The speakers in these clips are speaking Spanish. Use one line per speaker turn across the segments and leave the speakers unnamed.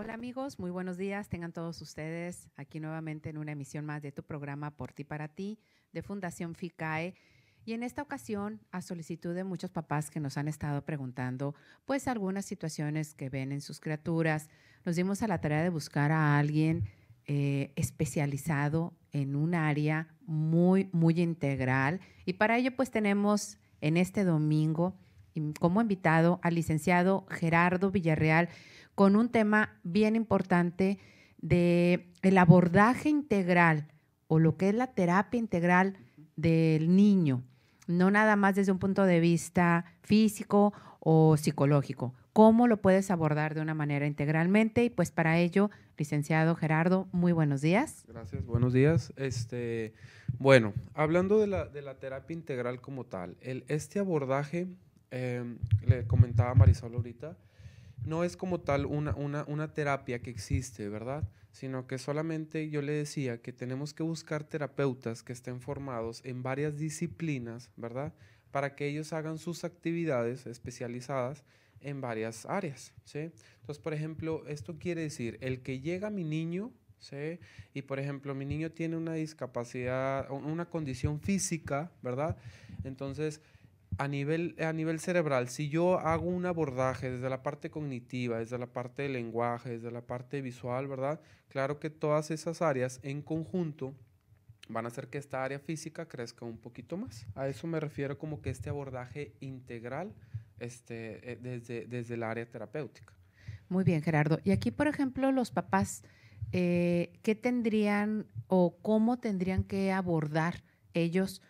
Hola amigos, muy buenos días. Tengan todos ustedes aquí nuevamente en una emisión más de tu programa Por ti para ti de Fundación FICAE. Y en esta ocasión, a solicitud de muchos papás que nos han estado preguntando, pues algunas situaciones que ven en sus criaturas, nos dimos a la tarea de buscar a alguien eh, especializado en un área muy, muy integral. Y para ello, pues tenemos en este domingo como invitado al licenciado Gerardo Villarreal con un tema bien importante de el abordaje integral o lo que es la terapia integral del niño, no nada más desde un punto de vista físico o psicológico. ¿Cómo lo puedes abordar de una manera integralmente? Y pues para ello, licenciado Gerardo, muy buenos días.
Gracias, buenos días. Este, bueno, hablando de la, de la terapia integral como tal, el, este abordaje, eh, le comentaba Marisol ahorita, no es como tal una, una, terapia que existe, ¿verdad? Sino que solamente yo le decía que tenemos que buscar terapeutas que estén formados en varias disciplinas, ¿verdad? Para que ellos hagan sus actividades especializadas en varias áreas, ¿sí? Entonces, por ejemplo, esto quiere decir, el que llega mi niño, ¿sí? Y, por ejemplo, mi niño tiene una discapacidad, una condición física, ¿verdad? Entonces, a nivel, a nivel cerebral, si yo hago un abordaje desde la parte cognitiva, desde la parte del lenguaje, desde la parte visual, ¿verdad? Claro que todas esas áreas en conjunto van a hacer que esta área física crezca un poquito más. A eso me refiero como que este abordaje integral este, eh, desde, desde el área terapéutica.
Muy bien, Gerardo. Y aquí, por ejemplo, los papás, eh, ¿qué tendrían o cómo tendrían que abordar ellos?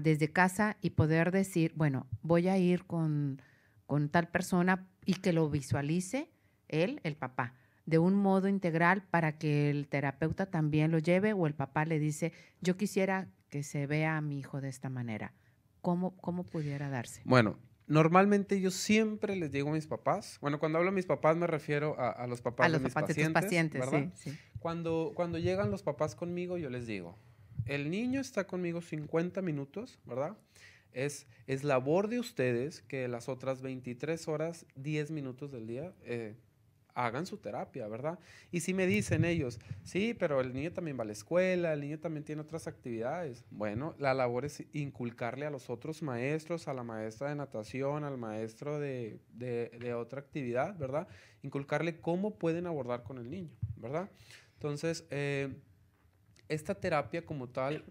Desde casa y poder decir, bueno, voy a ir con, con tal persona y que lo visualice él, el papá, de un modo integral para que el terapeuta también lo lleve o el papá le dice, yo quisiera que se vea a mi hijo de esta manera. ¿Cómo, cómo pudiera darse?
Bueno, normalmente yo siempre les digo a mis papás, bueno, cuando hablo a mis papás me refiero a, los papás
a los de mis papás pacientes, de pacientes, ¿verdad? Sí, sí.
Cuando, cuando llegan los papás conmigo, yo les digo, el niño está conmigo 50 minutos, ¿verdad? Es, es labor de ustedes que las otras 23 horas, 10 minutos del día, eh, hagan su terapia, ¿verdad? Y si me dicen ellos, sí, pero el niño también va a la escuela, el niño también tiene otras actividades. Bueno, la labor es inculcarle a los otros maestros, a la maestra de natación, al maestro de, de otra actividad, ¿verdad? Inculcarle cómo pueden abordar con el niño, ¿verdad? Entonces, eh, esta terapia como tal,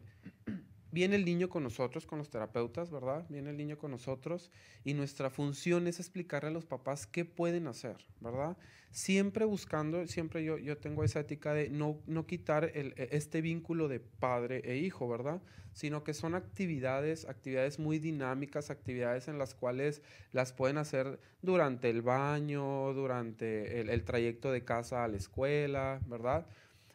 viene el niño con nosotros, con los terapeutas, ¿verdad? Viene el niño con nosotros y nuestra función es explicarle a los papás qué pueden hacer, ¿verdad? Siempre buscando, siempre yo, yo tengo esa ética de no, no quitar e, este vínculo de padre e hijo, ¿verdad? Sino que son actividades, actividades muy dinámicas, actividades en las cuales las pueden hacer durante el baño, durante el trayecto de casa a la escuela, ¿verdad?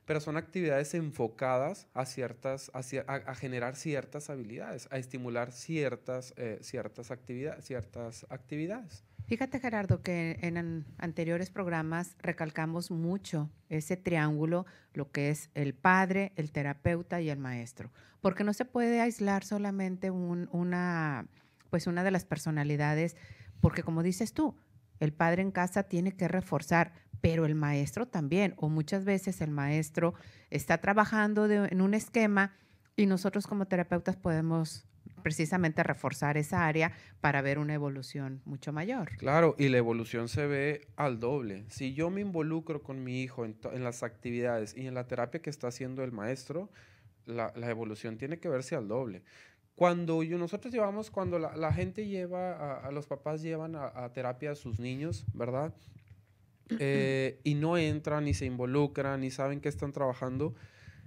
Pero son actividades enfocadas a, ciertas, a, generar ciertas habilidades, a estimular ciertas, eh, ciertas, actividades, ciertas actividades.
Fíjate, Gerardo, que en anteriores programas recalcamos mucho ese triángulo, lo que es el padre, el terapeuta y el maestro, porque no se puede aislar solamente una, pues una de las personalidades, porque como dices tú, el padre en casa tiene que reforzar, pero el maestro también, o muchas veces el maestro está trabajando en un esquema y nosotros como terapeutas podemos precisamente reforzar esa área para ver una evolución mucho mayor.
Claro, y la evolución se ve al doble. Si yo me involucro con mi hijo en, las actividades y en la terapia que está haciendo el maestro, la, evolución tiene que verse al doble. Cuando nosotros llevamos, cuando la, gente lleva, a, los papás llevan a, terapia a sus niños, ¿verdad? Eh, y no entran, ni se involucran, ni saben que están trabajando,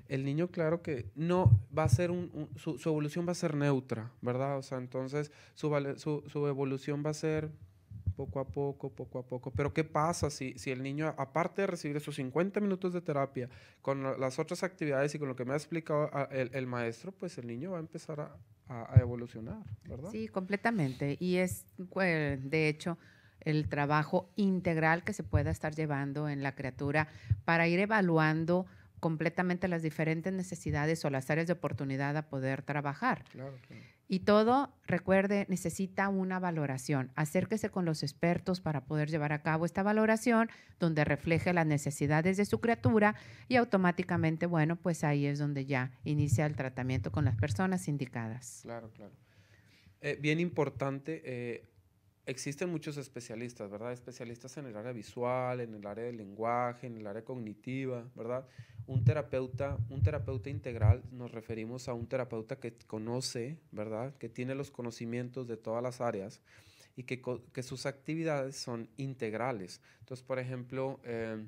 el niño, claro que no va a ser un, su, evolución va a ser neutra, ¿verdad? O sea, entonces su, su, evolución va a ser poco a poco, poco a poco. Pero ¿qué pasa si, si el niño, aparte de recibir esos 50 minutos de terapia, con las otras actividades y con lo que me ha explicado el, maestro, pues el niño va a empezar a, a, evolucionar, ¿verdad?
Sí, completamente. Y es, pues, de hecho, el trabajo integral que se pueda estar llevando en la criatura para ir evaluando completamente las diferentes necesidades o las áreas de oportunidad a poder trabajar. Y todo, recuerde, necesita una valoración. Acérquese con los expertos para poder llevar a cabo esta valoración donde refleje las necesidades de su criatura y automáticamente, bueno, pues ahí es donde ya inicia el tratamiento con las personas indicadas.
Claro, claro. Eh, bien importante, eh, existen muchos especialistas, ¿verdad? Especialistas en el área visual, en el área del lenguaje, en el área cognitiva, ¿verdad? Un terapeuta, un terapeuta integral, nos referimos a un terapeuta que conoce, ¿verdad? Que tiene los conocimientos de todas las áreas y que, sus actividades son integrales. Entonces, por ejemplo, eh,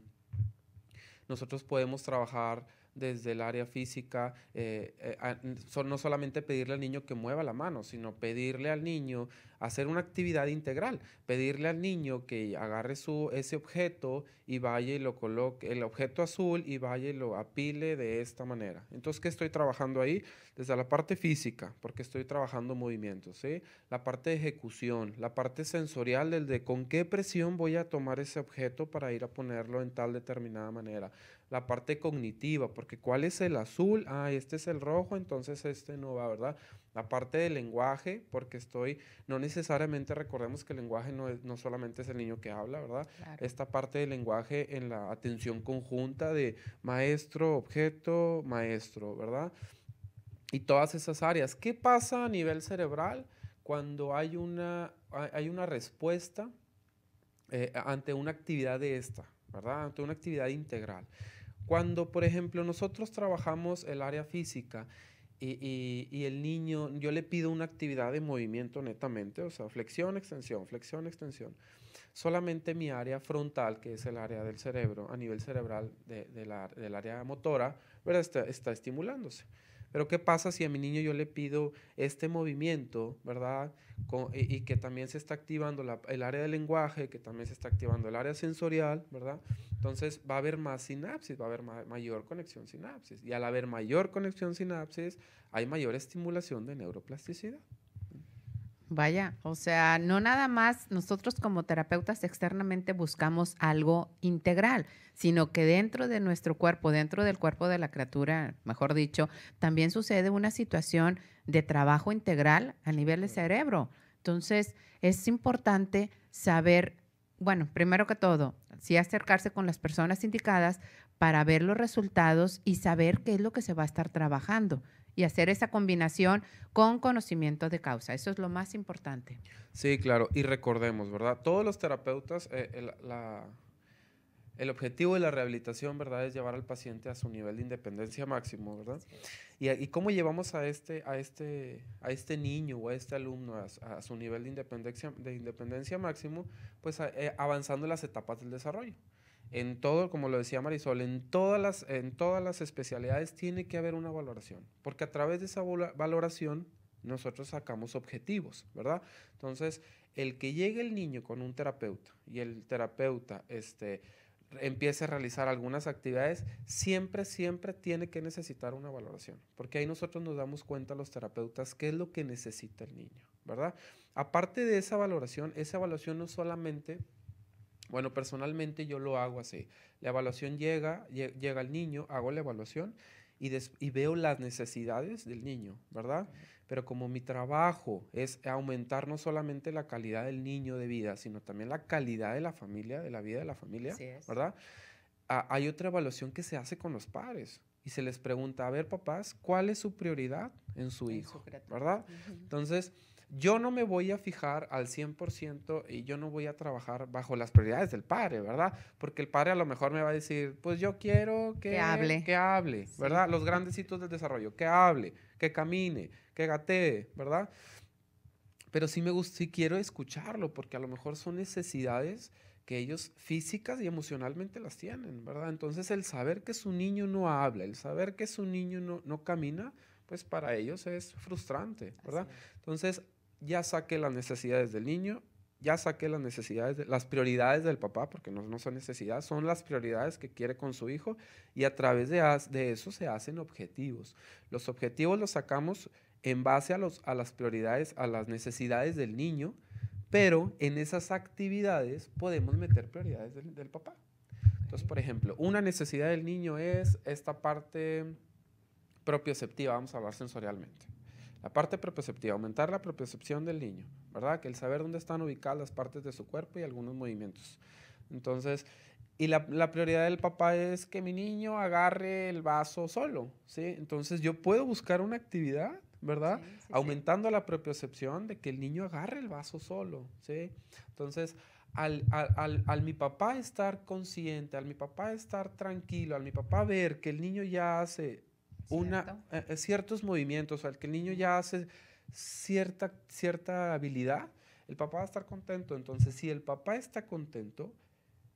nosotros podemos trabajar desde el área física, eh, eh, no solamente pedirle al niño que mueva la mano, sino pedirle al niño hacer una actividad integral, pedirle al niño que agarre su, ese objeto y vaya y lo coloque, el objeto azul y vaya y lo apile de esta manera. Entonces, ¿qué estoy trabajando ahí? Desde la parte física, porque estoy trabajando movimientos, ¿sí? La parte de ejecución, la parte sensorial del de con qué presión voy a tomar ese objeto para ir a ponerlo en tal determinada manera. La parte cognitiva, porque ¿cuál es el azul? Ah, este es el rojo, entonces este no va, ¿verdad? La parte del lenguaje, porque estoy, no necesariamente recordemos que el lenguaje no, es, no solamente es el niño que habla, ¿verdad? Esta parte del lenguaje en la atención conjunta de maestro, objeto, maestro, ¿verdad? Y todas esas áreas. ¿Qué pasa a nivel cerebral cuando hay una, hay una respuesta eh, ante una actividad de esta, ¿verdad? Ante una actividad integral. Cuando, por ejemplo, nosotros trabajamos el área física y, el niño, yo le pido una actividad de movimiento netamente, o sea, flexión, extensión, flexión, extensión. Solamente mi área frontal, que es el área del cerebro, a nivel cerebral de, la, del área motora, Está, está estimulándose. Pero ¿qué pasa si a mi niño yo le pido este movimiento, ¿verdad? y, que también se está activando el área del lenguaje, que también se está activando el área sensorial, ¿verdad? Entonces va a haber más sinapsis, va a haber mayor conexión sinapsis. Y al haber mayor conexión sinapsis, hay mayor estimulación de neuroplasticidad.
Vaya, o sea, no nada más nosotros como terapeutas externamente buscamos algo integral, sino que dentro de nuestro cuerpo, dentro del cuerpo de la criatura, mejor dicho, también sucede una situación de trabajo integral a nivel de cerebro. Entonces, es importante saber, bueno, primero que todo, sí acercarse con las personas indicadas para ver los resultados y saber qué es lo que se va a estar trabajando y hacer esa combinación con conocimiento de causa. Eso es lo más importante.
Sí, claro. Y recordemos, ¿verdad? Todos los terapeutas, eh, el, el, objetivo de la rehabilitación, ¿verdad? Es llevar al paciente a su nivel de independencia máximo, ¿verdad? Y, y, cómo llevamos a este, a, este, a este niño o a este alumno a, su nivel de independencia, de independencia máximo, pues eh, avanzando en las etapas del desarrollo en todo, como lo decía Marisol, en todas las, en todas las especialidades tiene que haber una valoración, porque a través de esa valoración nosotros sacamos objetivos, ¿verdad? Entonces, el que llegue el niño con un terapeuta y el terapeuta este, empiece a realizar algunas actividades, siempre, siempre tiene que necesitar una valoración, porque ahí nosotros nos damos cuenta los terapeutas qué es lo que necesita el niño, ¿verdad? Aparte de esa valoración, esa evaluación no solamente bueno, personalmente yo lo hago así. La evaluación llega, llega el niño, hago la evaluación y, y, veo las necesidades del niño, ¿verdad? Pero como mi trabajo es aumentar no solamente la calidad del niño de vida, sino también la calidad de la familia, de la vida de la familia, ¿verdad? hay otra evaluación que se hace con los padres y se les pregunta, a ver, papás, ¿cuál es su prioridad en su hijo? ¿Verdad? Entonces, yo no me voy a fijar al 100% y yo no voy a trabajar bajo las prioridades del padre, ¿verdad? Porque el padre a lo mejor me va a decir, pues yo quiero que,
hable,
que hable ¿verdad? Los grandes hitos del desarrollo, que hable, que camine, que gatee, ¿verdad? Pero sí me gusta, sí quiero escucharlo porque a lo mejor son necesidades que ellos físicas y emocionalmente las tienen, ¿verdad? Entonces el saber que su niño no habla, el saber que su niño no, no camina, pues para ellos es frustrante, ¿verdad? Entonces ya saqué las necesidades del niño, ya saqué las necesidades, las prioridades del papá, porque no, no, son necesidades, son las prioridades que quiere con su hijo y a través de, de eso se hacen objetivos. Los objetivos los sacamos en base a, los, a las prioridades, a las necesidades del niño, pero en esas actividades podemos meter prioridades del, del papá. Entonces, por ejemplo, una necesidad del niño es esta parte propioceptiva, vamos a hablar sensorialmente. La parte propioceptiva, aumentar la propiocepción del niño, ¿verdad? Que el saber dónde están ubicadas las partes de su cuerpo y algunos movimientos. Entonces, y la, la, prioridad del papá es que mi niño agarre el vaso solo, ¿sí? Entonces yo puedo buscar una actividad, ¿verdad? Sí, sí, Aumentando sí. la propiocepción de que el niño agarre el vaso solo, ¿sí? Entonces, al, al, al, al, mi papá estar consciente, al mi papá estar tranquilo, al mi papá ver que el niño ya hace una, eh, ciertos movimientos, al que el niño ya hace cierta, cierta habilidad, el papá va a estar contento. Entonces, si el papá está contento,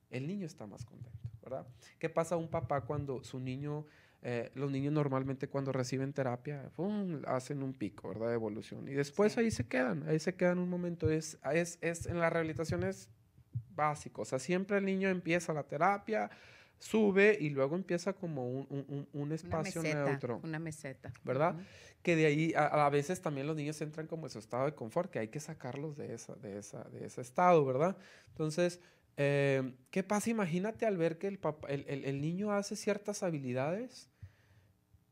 el niño está más contento, ¿verdad? ¿Qué pasa a un papá cuando su niño, eh, los niños normalmente cuando reciben terapia, ¡pum! hacen un pico, ¿verdad? De evolución. Y después sí. ahí se quedan, ahí se quedan un momento. Es, es, es, en la rehabilitación es básico, o sea, siempre el niño empieza la terapia, sube y luego empieza como un, un, un espacio
una meseta,
neutro.
Una meseta.
¿Verdad? Uh -huh. Que de ahí a, a, veces también los niños entran como en su estado de confort, que hay que sacarlos de, esa, de, esa, de ese estado, ¿verdad? Entonces, eh, ¿qué pasa? Imagínate al ver que el, papá, el, el, el niño hace ciertas habilidades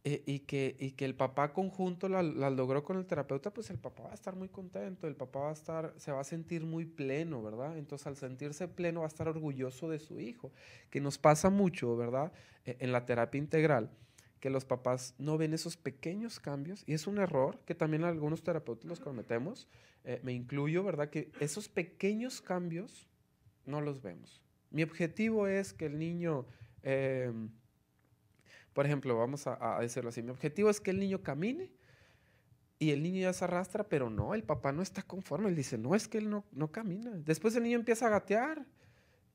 eh, y, que, y que el papá conjunto la logró con el terapeuta, pues el papá va a estar muy contento, el papá va a estar, se va a sentir muy pleno, ¿verdad? Entonces al sentirse pleno va a estar orgulloso de su hijo, que nos pasa mucho, ¿verdad? Eh, en la terapia integral, que los papás no ven esos pequeños cambios y es un error que también algunos terapeutas los cometemos, eh, me incluyo, ¿verdad? Que esos pequeños cambios no los vemos. Mi objetivo es que el niño... Por ejemplo, vamos a, a, decirlo así, mi objetivo es que el niño camine y el niño ya se arrastra, pero no, el papá no está conforme, él dice, no, es que él no camina. Después el niño empieza a gatear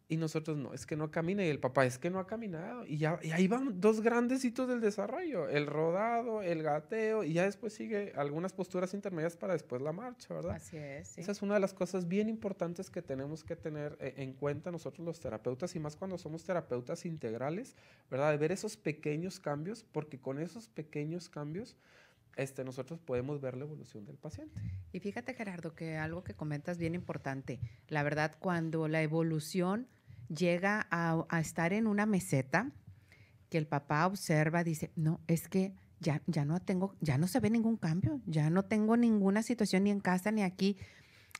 y nosotros no, es que no camina y el papá es que no ha caminado. Y, ya, y ahí van dos grandes hitos del desarrollo, el rodado, el gateo y ya después sigue algunas posturas intermedias para después la marcha, ¿verdad?
Así es. Sí.
Esa es una de las cosas bien importantes que tenemos que tener eh, en cuenta nosotros los terapeutas y más cuando somos terapeutas integrales, ¿verdad? De ver esos pequeños cambios, porque con esos pequeños cambios este, nosotros podemos ver la evolución del paciente.
Y fíjate, Gerardo, que algo que comentas bien importante. La verdad, cuando la evolución llega a, a estar en una meseta, que el papá observa, dice, no, es que ya, ya no tengo, ya no se ve ningún cambio, ya no tengo ninguna situación ni en casa ni aquí.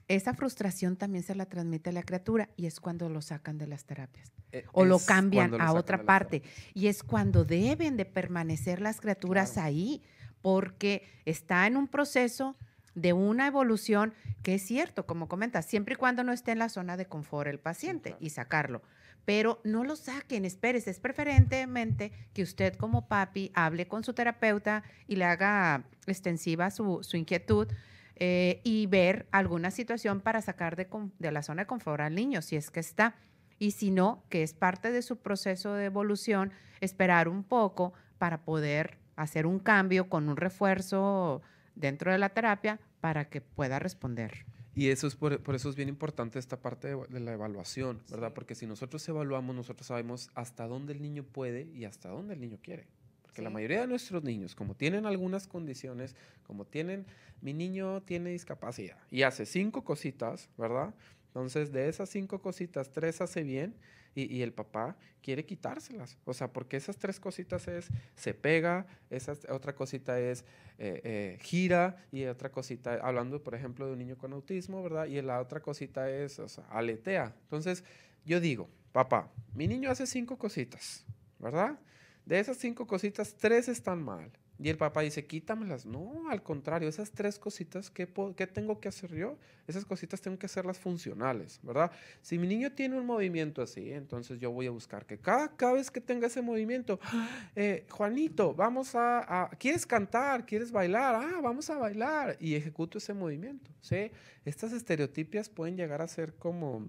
Esa frustración también se la transmite a la criatura y es cuando lo sacan de las terapias eh, o lo cambian lo a otra parte. Y es cuando deben de permanecer las criaturas claro. ahí porque está en un proceso de una evolución que es cierto, como comentas, siempre y cuando no esté en la zona de confort el paciente sí, claro. y sacarlo. Pero no lo saquen, espérese, es preferentemente que usted como papi hable con su terapeuta y le haga extensiva su, su inquietud eh, y ver alguna situación para sacar de, de la zona de confort al niño, si es que está. Y si no, que es parte de su proceso de evolución, esperar un poco para poder hacer un cambio con un refuerzo dentro de la terapia para que pueda responder.
Y eso es por, por, eso es bien importante esta parte de, de la evaluación, ¿verdad? Sí. Porque si nosotros evaluamos, nosotros sabemos hasta dónde el niño puede y hasta dónde el niño quiere. Porque sí. la mayoría de nuestros niños, como tienen algunas condiciones, como tienen, mi niño tiene discapacidad y hace cinco cositas, ¿verdad? Entonces, de esas cinco cositas, tres hace bien y, el papá quiere quitárselas. O sea, porque esas tres cositas es, se pega, esa otra cosita es, eh, eh, gira y otra cosita, hablando, por ejemplo, de un niño con autismo, ¿verdad? Y la otra cosita es, aletea. Entonces, yo digo, papá, mi niño hace cinco cositas, ¿verdad? De esas cinco cositas, tres están mal. Y el papá dice, quítamelas. No, al contrario, esas tres cositas, ¿qué, ¿qué, tengo que hacer yo? Esas cositas tengo que hacerlas funcionales, ¿verdad? Si mi niño tiene un movimiento así, entonces yo voy a buscar que cada, cada vez que tenga ese movimiento, eh, Juanito, vamos a, a, ¿quieres cantar? ¿Quieres bailar? Ah, vamos a bailar. Y ejecuto ese movimiento, ¿sí? Estas estereotipias pueden llegar a ser como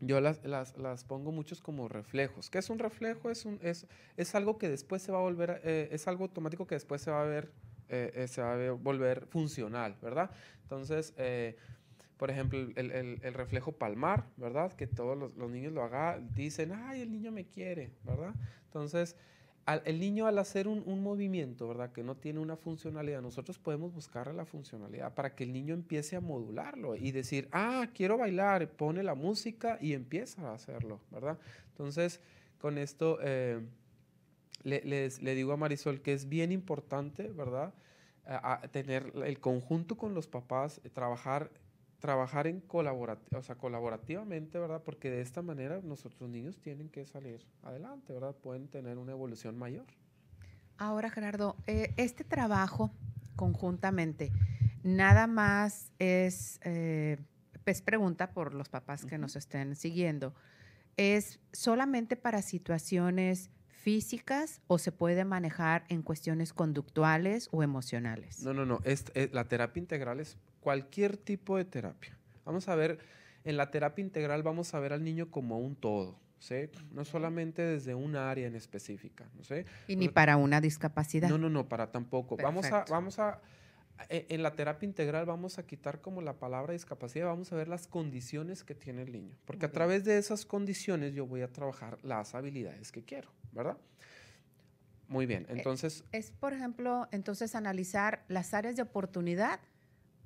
yo las, las, las, pongo muchos como reflejos. ¿Qué es un reflejo? Es, un, es, es algo que después se va a volver, eh, es algo automático que después se va a ver, eh, eh se va a volver funcional, ¿verdad? Entonces, por ejemplo, el, el, el, reflejo palmar, ¿verdad? Que todos los, los niños lo hagan, dicen, ay, el niño me quiere, ¿verdad? Entonces, el niño al hacer un, movimiento, ¿verdad? Que no tiene una funcionalidad, nosotros podemos buscarle la funcionalidad para que el niño empiece a modularlo y decir, ah, quiero bailar, pone la música y empieza a hacerlo, ¿verdad? Entonces, con esto eh, le, digo a Marisol que es bien importante, ¿verdad? tener el conjunto con los papás, trabajar trabajar en o sea, colaborativamente, ¿verdad? Porque de esta manera nuestros niños tienen que salir adelante, ¿verdad? Pueden tener una evolución mayor.
Ahora, Gerardo, eh, este trabajo conjuntamente, nada más es, eh, pues pregunta por los papás que nos estén siguiendo, ¿es solamente para situaciones físicas o se puede manejar en cuestiones conductuales o emocionales?
No, no, no. Es, eh, la terapia integral es cualquier tipo de terapia. Vamos a ver, en la terapia integral vamos a ver al niño como un todo. ¿sí? No solamente desde un área en específica, ¿no sé?
Y ni para una discapacidad.
No, no, no, para tampoco. Vamos a, vamos a, e, en la terapia integral vamos a quitar como la palabra discapacidad, vamos a ver las condiciones que tiene el niño, porque a través de esas condiciones yo voy a trabajar las habilidades que quiero, ¿verdad? Muy bien, eh, entonces...
Es, por ejemplo, entonces analizar las áreas de oportunidad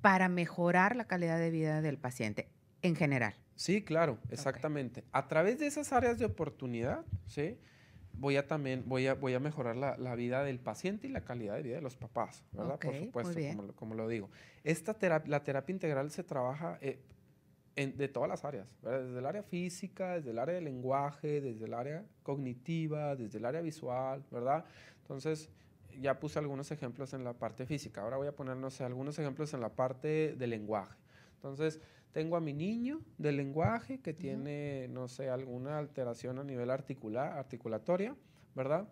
para mejorar la calidad de vida del paciente en general.
Sí, claro, exactamente. A través de esas áreas de oportunidad, ¿sí? voy a también, voy a, voy a mejorar la, la, vida del paciente y la calidad de vida de los papás, ¿verdad? Por supuesto, como, como, lo digo. Esta terapia, la terapia integral se trabaja eh, en, de todas las áreas, ¿verdad? Desde el área física, desde el área del lenguaje, desde el área cognitiva, desde el área visual, ¿verdad? Entonces, ya puse algunos ejemplos en la parte física. Ahora voy a poner, no sé, algunos ejemplos en la parte del lenguaje. Entonces, tengo a mi niño del lenguaje que tiene, no sé, alguna alteración a nivel articular, articulatoria, ¿verdad?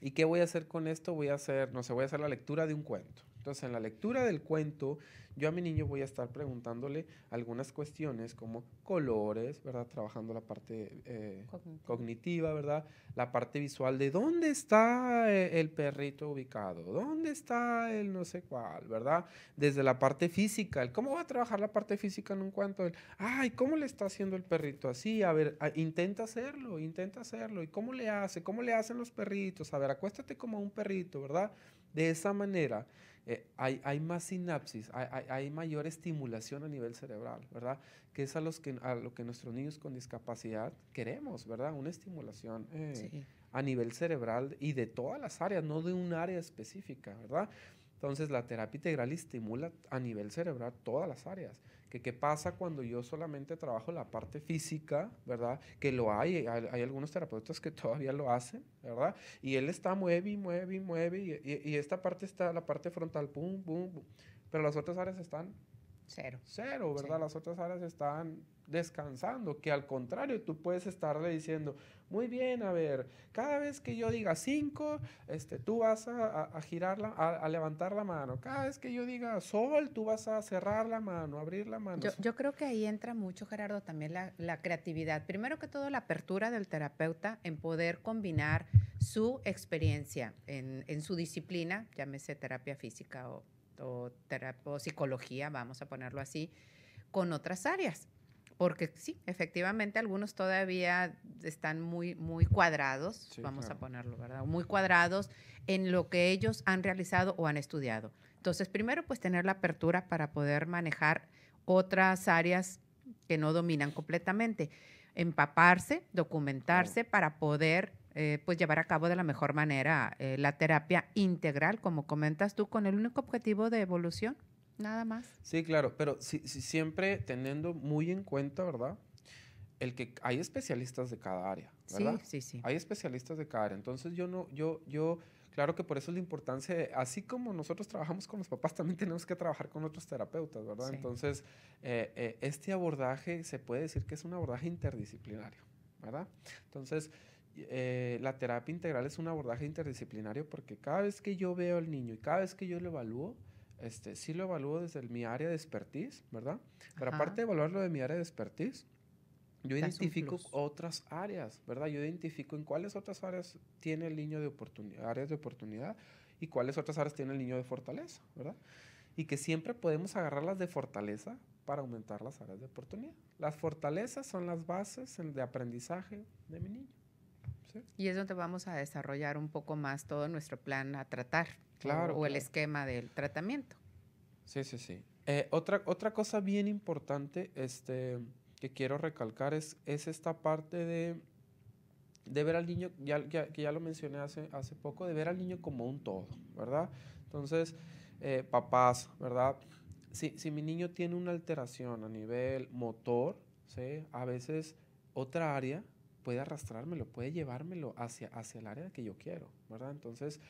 ¿Y qué voy a hacer con esto? Voy a hacer, no sé, voy a hacer la lectura de un cuento. Entonces, en la lectura del cuento, yo a mi niño voy a estar preguntándole algunas cuestiones como colores, ¿verdad? Trabajando la parte eh, cognitiva. ¿verdad? La parte visual de dónde está eh, el perrito ubicado, dónde está el no sé cuál, ¿verdad? Desde la parte física, el cómo va a trabajar la parte física en un cuento, el, ay, ¿cómo le está haciendo el perrito así? A ver, intenta hacerlo, intenta hacerlo. ¿Y cómo le hace? ¿Cómo le hacen los perritos? A ver, acuéstate como un perrito, ¿verdad? De esa manera eh, hay, hay, más sinapsis, hay, hay, mayor estimulación a nivel cerebral, ¿verdad? Que es a, los que, a lo que nuestros niños con discapacidad queremos, ¿verdad? Una estimulación eh, a nivel cerebral y de todas las áreas, no de un área específica, ¿verdad? Entonces la terapia integral estimula a nivel cerebral todas las áreas qué pasa cuando yo solamente trabajo la parte física, ¿verdad? Que lo hay, hay, algunos terapeutas que todavía lo hacen, ¿verdad? Y él está mueve y mueve y mueve y, y, esta parte está, la parte frontal, pum, pum, pum, pero las otras áreas están
cero.
Cero, ¿verdad? Las otras áreas están descansando, que al contrario, tú puedes estarle diciendo, muy bien, a ver, cada vez que yo diga cinco, este, tú vas a, a girarla, a, levantar la mano. Cada vez que yo diga sol, tú vas a cerrar la mano, abrir la mano.
Yo, creo que ahí entra mucho, Gerardo, también la, creatividad. Primero que todo, la apertura del terapeuta en poder combinar su experiencia en, en su disciplina, llámese terapia física o, o, o psicología, vamos a ponerlo así, con otras áreas porque sí, efectivamente algunos todavía están muy, muy cuadrados, vamos a ponerlo, ¿verdad? Muy cuadrados en lo que ellos han realizado o han estudiado. Entonces, primero, pues tener la apertura para poder manejar otras áreas que no dominan completamente. Empaparse, documentarse para poder eh, pues llevar a cabo de la mejor manera eh, la terapia integral, como comentas tú, con el único objetivo de evolución. Nada más.
Sí, claro, pero si, siempre teniendo muy en cuenta, ¿verdad? El que hay especialistas de cada área, ¿verdad?
Sí, sí, sí.
Hay especialistas de cada área. Entonces yo no, yo, yo, claro que por eso es la importancia, así como nosotros trabajamos con los papás, también tenemos que trabajar con otros terapeutas, ¿verdad? Entonces, eh, este abordaje se puede decir que es un abordaje interdisciplinario, ¿verdad? Entonces, eh, la terapia integral es un abordaje interdisciplinario porque cada vez que yo veo al niño y cada vez que yo lo evalúo, este, sí lo evalúo desde mi área de expertise, ¿verdad? Pero aparte de evaluarlo de mi área de expertise, yo identifico otras áreas, ¿verdad? Yo identifico en cuáles otras áreas tiene el niño de oportunidad, áreas de oportunidad y cuáles otras áreas tiene el niño de fortaleza, ¿verdad? Y que siempre podemos agarrarlas de fortaleza para aumentar las áreas de oportunidad. Las fortalezas son las bases de aprendizaje de mi niño.
Y es donde vamos a desarrollar un poco más todo nuestro plan a tratar. Claro. O, el esquema del tratamiento.
Sí, sí, sí. Eh, otra, otra cosa bien importante este, que quiero recalcar es, es esta parte de, de ver al niño, ya, que ya lo mencioné hace, hace poco, de ver al niño como un todo, ¿verdad? Entonces, eh, papás, ¿verdad? Si, si, mi niño tiene una alteración a nivel motor, ¿sí? a veces otra área puede arrastrármelo, puede llevármelo hacia, hacia el área que yo quiero, ¿verdad? Entonces,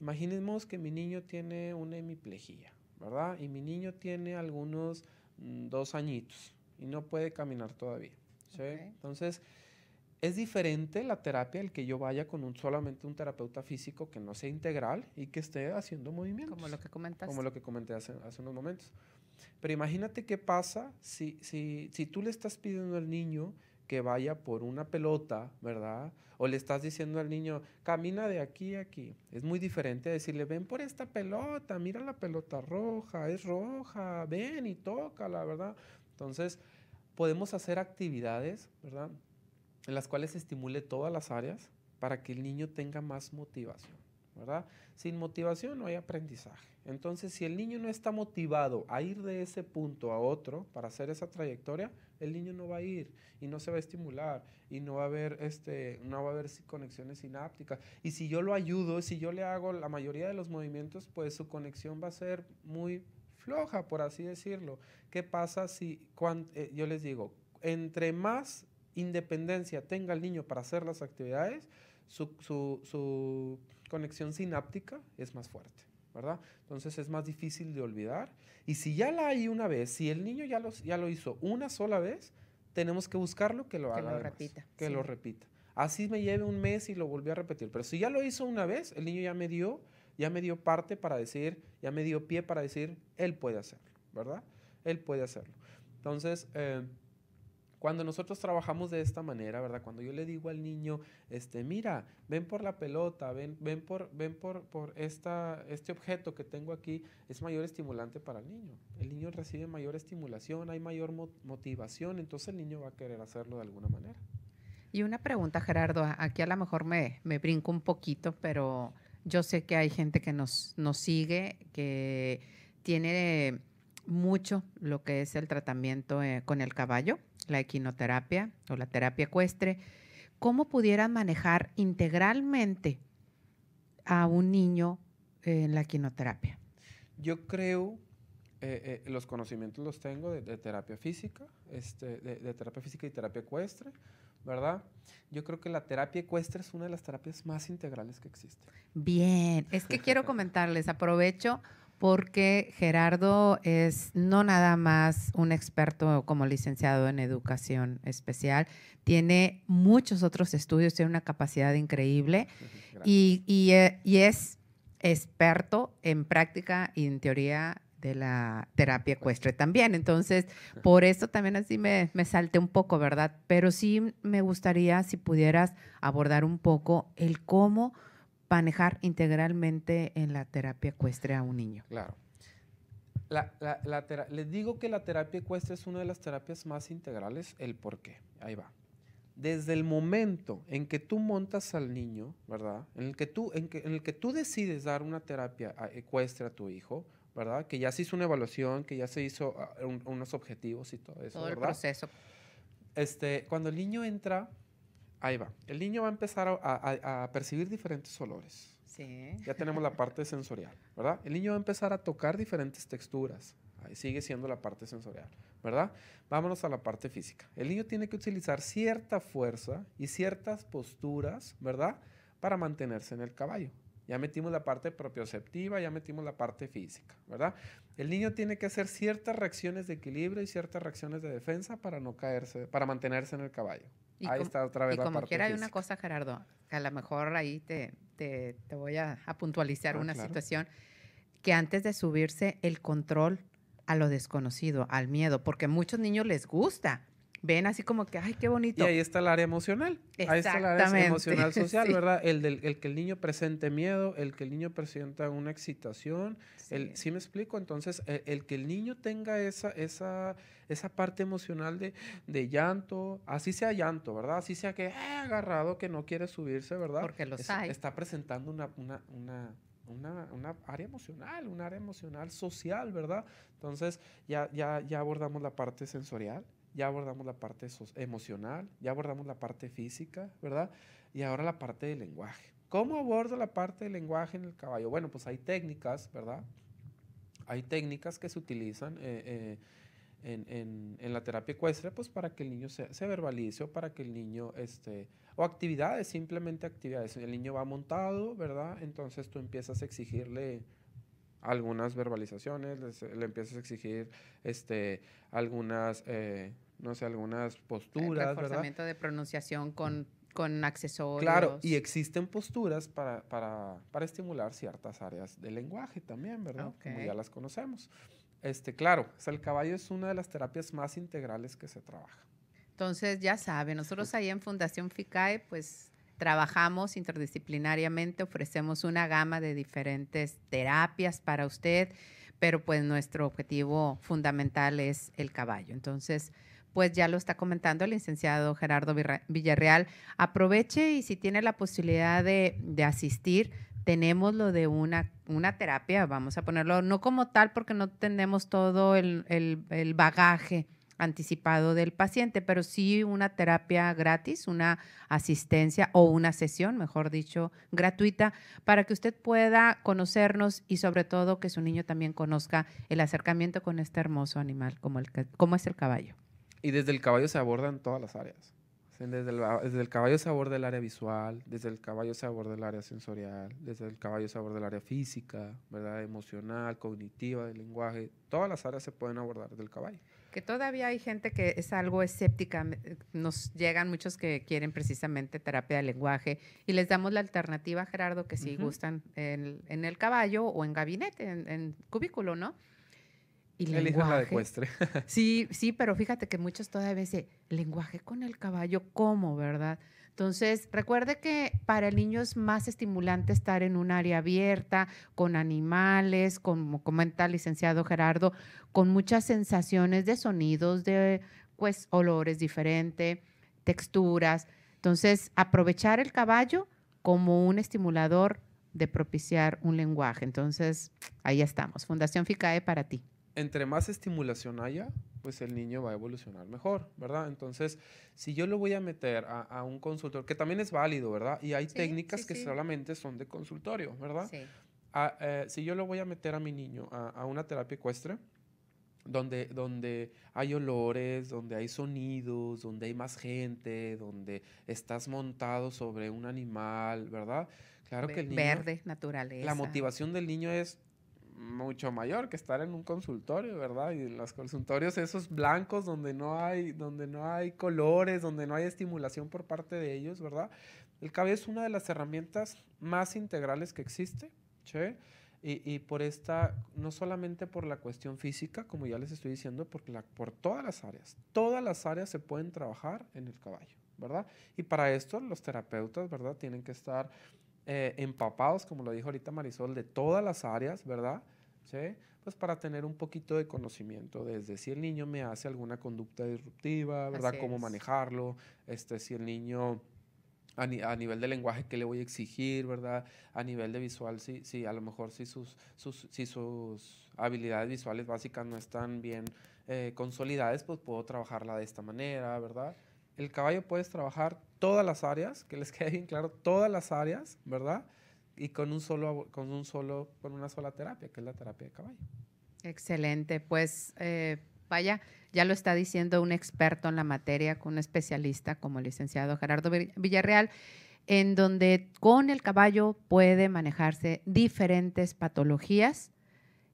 imaginemos que mi niño tiene una hemiplegia, ¿verdad? Y mi niño tiene algunos mm, dos añitos y no puede caminar todavía, ¿sí? Entonces, es diferente la terapia el que yo vaya con un, solamente un terapeuta físico que no sea integral y que esté haciendo movimientos.
Como lo que comentaste.
Como lo que comenté hace, hace unos momentos. Pero imagínate qué pasa si, si, si tú le estás pidiendo al niño que vaya por una pelota, ¿verdad? O le estás diciendo al niño, camina de aquí a aquí. Es muy diferente decirle, ven por esta pelota, mira la pelota roja, es roja, ven y tócala, ¿verdad? Entonces, podemos hacer actividades, ¿verdad? en las cuales se estimule todas las áreas para que el niño tenga más motivación, ¿verdad? Sin motivación no hay aprendizaje. Entonces, si el niño no está motivado a ir de ese punto a otro para hacer esa trayectoria, el niño no va a ir y no se va a estimular y no va a haber este no va a haber conexiones sinápticas. Y si yo lo ayudo, si yo le hago la mayoría de los movimientos, pues su conexión va a ser muy floja, por así decirlo. ¿Qué pasa si cuando, eh, yo les digo, entre más independencia tenga el niño para hacer las actividades, su, conexión sináptica es más fuerte, ¿verdad? Entonces es más difícil de olvidar. Y si ya la hay una vez, si el niño ya lo, ya lo hizo una sola vez, tenemos que buscarlo que lo haga.
Que lo repita.
Que lo repita. Así me lleve un mes y lo volví a repetir. Pero si ya lo hizo una vez, el niño ya me dio, ya me dio parte para decir, ya me dio pie para decir, él puede hacerlo, ¿verdad? Él puede hacerlo. Entonces, eh, cuando nosotros trabajamos de esta manera, ¿verdad? Cuando yo le digo al niño, este, mira, ven por la pelota, ven, ven por, ven por, por esta, este objeto que tengo aquí, es mayor estimulante para el niño. El niño recibe mayor estimulación, hay mayor motivación, entonces el niño va a querer hacerlo de alguna manera.
Y una pregunta, Gerardo, aquí a lo mejor me, me brinco un poquito, pero yo sé que hay gente que nos, nos sigue, que tiene mucho lo que es el tratamiento eh, con el caballo, la equinoterapia o la terapia ecuestre. ¿Cómo pudieran manejar integralmente a un niño en la equinoterapia?
Yo creo, eh, eh, los conocimientos los tengo de, terapia física, este, de, terapia física y terapia ecuestre, ¿verdad? Yo creo que la terapia ecuestre es una de las terapias más integrales que existen.
Bien, es que quiero comentarles, aprovecho porque Gerardo es no nada más un experto como licenciado en educación especial, tiene muchos otros estudios, tiene una capacidad increíble y, eh, y, es experto en práctica y en teoría de la terapia ecuestre también. Entonces, por eso también así me, me salté un poco, ¿verdad? Pero sí me gustaría si pudieras abordar un poco el cómo manejar integralmente en la terapia ecuestre a un niño.
Claro. les digo que la terapia ecuestre es una de las terapias más integrales. ¿El por qué? Ahí va. Desde el momento en que tú montas al niño, ¿verdad? En el que tú, en, el que tú decides dar una terapia ecuestre a tu hijo, ¿verdad? Que ya se hizo una evaluación, que ya se hizo ah, unos objetivos y todo eso,
todo el proceso.
Este, cuando el niño entra Ahí va. El niño va a empezar a, percibir diferentes olores.
Sí.
Ya tenemos la parte sensorial, ¿verdad? El niño va a empezar a tocar diferentes texturas. Ahí sigue siendo la parte sensorial, ¿verdad? Vámonos a la parte física. El niño tiene que utilizar cierta fuerza y ciertas posturas, ¿verdad? Para mantenerse en el caballo. Ya metimos la parte propioceptiva, ya metimos la parte física, ¿verdad? El niño tiene que hacer ciertas reacciones de equilibrio y ciertas reacciones de defensa para no caerse, para mantenerse en el caballo.
Y ahí está otra vez y como quiera hay una cosa, Gerardo, que a lo mejor ahí te, te, te voy a, puntualizar ah, una situación, que antes de subirse el control a lo desconocido, al miedo, porque a muchos niños les gusta, ven así como que, ay, qué bonito.
Y ahí está el área emocional. Ahí está el área emocional social, ¿verdad? El, del, el que el niño presente miedo, el que el niño presenta una excitación. Sí, el, ¿sí me explico? Entonces, e, el, que el niño tenga esa, esa, esa parte emocional de, de llanto, así sea llanto, ¿verdad? Así sea que ah, agarrado, que no quiere subirse, ¿verdad?
Porque los hay.
Está presentando una, una, una una, una, área emocional, un área emocional social, ¿verdad? Entonces ya, ya, ya abordamos la parte sensorial, ya abordamos la parte emocional, ya abordamos la parte física, ¿verdad? Y ahora la parte del lenguaje. ¿Cómo abordo la parte del lenguaje en el caballo? Bueno, pues hay técnicas, ¿verdad? hay técnicas que se utilizan eh, en, la terapia ecuestre, pues para que el niño se, se, verbalice o para que el niño, este, o actividades, simplemente actividades. El niño va montado, ¿verdad? Entonces tú empiezas a exigirle algunas verbalizaciones, le empiezas a exigir este, algunas, eh, no sé, algunas posturas.
El reforzamiento de pronunciación con, con accesorios.
Claro, y existen posturas para, para, para estimular ciertas áreas del lenguaje también, ¿verdad? Como ya las conocemos. Este, claro, el caballo es una de las terapias más integrales que se trabaja.
Entonces, ya sabe, nosotros ahí en Fundación FICAE, pues trabajamos interdisciplinariamente, ofrecemos una gama de diferentes terapias para usted, pero pues nuestro objetivo fundamental es el caballo. Entonces, pues ya lo está comentando el licenciado Gerardo Villarreal. Aproveche y si tiene la posibilidad de, asistir, tenemos lo de una, terapia, vamos a ponerlo, no como tal porque no tenemos todo el bagaje anticipado del paciente, pero sí una terapia gratis, una asistencia o una sesión, mejor dicho, gratuita, para que usted pueda conocernos y sobre todo que su niño también conozca el acercamiento con este hermoso animal como, el, como es el caballo.
Y desde el caballo se abordan todas las áreas. Desde el, desde el, caballo se aborda el área visual, desde el caballo se aborda el área sensorial, desde el caballo se aborda el área física, ¿verdad? emocional, cognitiva, del lenguaje. Todas las áreas se pueden abordar del caballo.
Que todavía hay gente que es algo escéptica. Nos llegan muchos que quieren precisamente terapia de lenguaje y les damos la alternativa, Gerardo, que si gustan en, el caballo o en gabinete, en cubículo, ¿no?
Y lenguaje. la ecuestre.
sí, sí, pero fíjate que muchos todavía dicen, lenguaje con el caballo, ¿cómo, verdad? Entonces, recuerde que para el niño es más estimulante estar en un área abierta, con animales, como comenta el licenciado Gerardo, con muchas sensaciones de sonidos, de pues olores diferentes, texturas. Entonces, aprovechar el caballo como un estimulador de propiciar un lenguaje. Entonces, ahí estamos. Fundación FICAE para ti
entre más estimulación haya, pues el niño va a evolucionar mejor, ¿verdad? Entonces, si yo lo voy a meter a, un consultor, que también es válido, ¿verdad? Y hay técnicas que solamente son de consultorio, ¿verdad? Ah, eh, si yo lo voy a meter a mi niño a, una terapia ecuestre, donde, donde hay olores, donde hay sonidos, donde hay más gente, donde estás montado sobre un animal, ¿verdad?
Claro que el niño... Verde, naturaleza.
La motivación del niño es mucho mayor que estar en un consultorio, ¿verdad? Y en los consultorios esos blancos donde no hay, donde no hay colores, donde no hay estimulación por parte de ellos, ¿verdad? El cabello es una de las herramientas más integrales que existe, ¿sí? Y, por esta, no solamente por la cuestión física, como ya les estoy diciendo, por, la, por todas las áreas. Todas las áreas se pueden trabajar en el caballo, ¿verdad? Y para esto los terapeutas, ¿verdad? Tienen que estar eh, empapados, como lo dijo ahorita Marisol, de todas las áreas, ¿verdad? ¿Sí? Pues para tener un poquito de conocimiento desde si el niño me hace alguna conducta disruptiva, ¿verdad? Cómo manejarlo, este, si el niño a, nivel de lenguaje, ¿qué le voy a exigir, verdad? A nivel de visual, si, si a lo mejor si sus, sus, si sus habilidades visuales básicas no están bien eh, consolidadas, pues puedo trabajarla de esta manera, ¿verdad? El caballo puedes trabajar todas las áreas, que les quede bien claro, todas las áreas, ¿verdad? Y con un solo, con un solo, con una sola terapia, que es la terapia de caballo.
Excelente, pues eh, vaya, ya lo está diciendo un experto en la materia, un especialista como el licenciado Gerardo Villarreal, en donde con el caballo puede manejarse diferentes patologías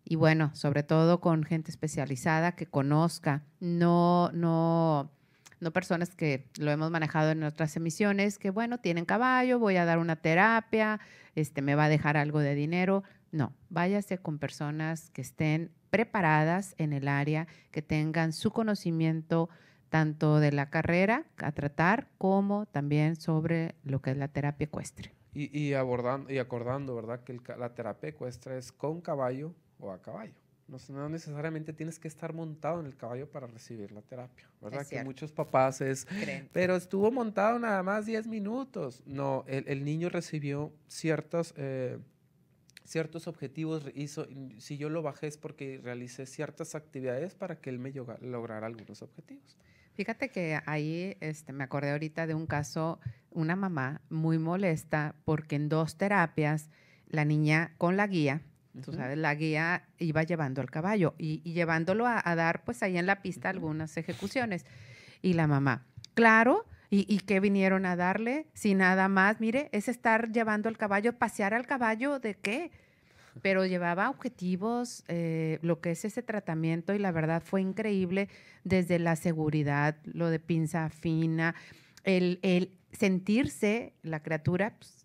y bueno, sobre todo con gente especializada que conozca, no, no no personas que lo hemos manejado en otras emisiones, que bueno, tienen caballo, voy a dar una terapia, este, me va a dejar algo de dinero. No, váyase con personas que estén preparadas en el área, que tengan su conocimiento tanto de la carrera a tratar como también sobre lo que es la terapia ecuestre.
Y, abordando, y acordando, ¿verdad? Que la terapia ecuestre es con caballo o a caballo. No, necesariamente tienes que estar montado en el caballo para recibir la terapia, ¿verdad? que muchos papás es, pero estuvo montado nada más 10 minutos. No, el, niño recibió ciertos, eh, ciertos objetivos. Hizo, si yo lo bajé es porque realicé ciertas actividades para que él me lograra algunos objetivos.
Fíjate que ahí este, me acordé ahorita de un caso, una mamá muy molesta porque en dos terapias la niña con la guía Tú sabes, la guía iba llevando al caballo y, llevándolo a, dar, pues ahí en la pista, algunas ejecuciones. Y la mamá, claro, ¿y, ¿y qué vinieron a darle? Si nada más, mire, es estar llevando al caballo, pasear al caballo, ¿de qué? pero llevaba objetivos, eh, lo que es ese tratamiento y la verdad fue increíble desde la seguridad, lo de pinza fina, el, el sentirse la criatura, pues,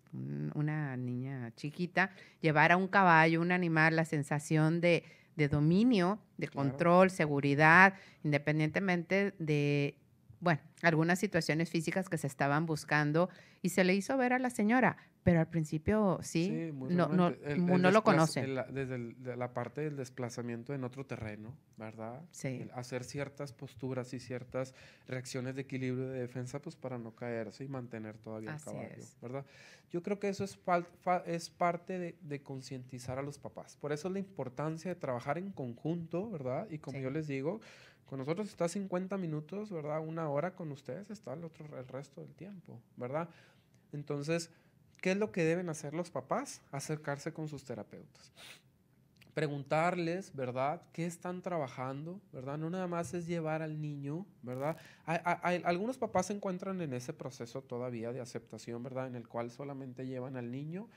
una niña chiquita, llevar a un caballo, un animal, la sensación de, de dominio, de control, seguridad, independientemente de bueno, algunas situaciones físicas que se estaban buscando y se le hizo ver a la señora, pero al principio sí, no, no, no lo conoce.
desde la parte del desplazamiento en otro terreno, ¿verdad?
Sí.
hacer ciertas posturas y ciertas reacciones de equilibrio de defensa, pues para no caerse y mantener todavía el caballo, ¿verdad? Yo creo que eso es, es parte de, de concientizar a los papás. Por eso es la importancia de trabajar en conjunto, ¿verdad? Y como yo les digo, con nosotros está 50 minutos, ¿verdad? Una hora con ustedes está el, otro, el resto del tiempo, ¿verdad? Entonces, ¿qué es lo que deben hacer los papás? Acercarse con sus terapeutas. Preguntarles, ¿verdad? ¿Qué están trabajando? ¿Verdad? No nada más es llevar al niño, ¿verdad? Hay, algunos papás se encuentran en ese proceso todavía de aceptación, ¿verdad? En el cual solamente llevan al niño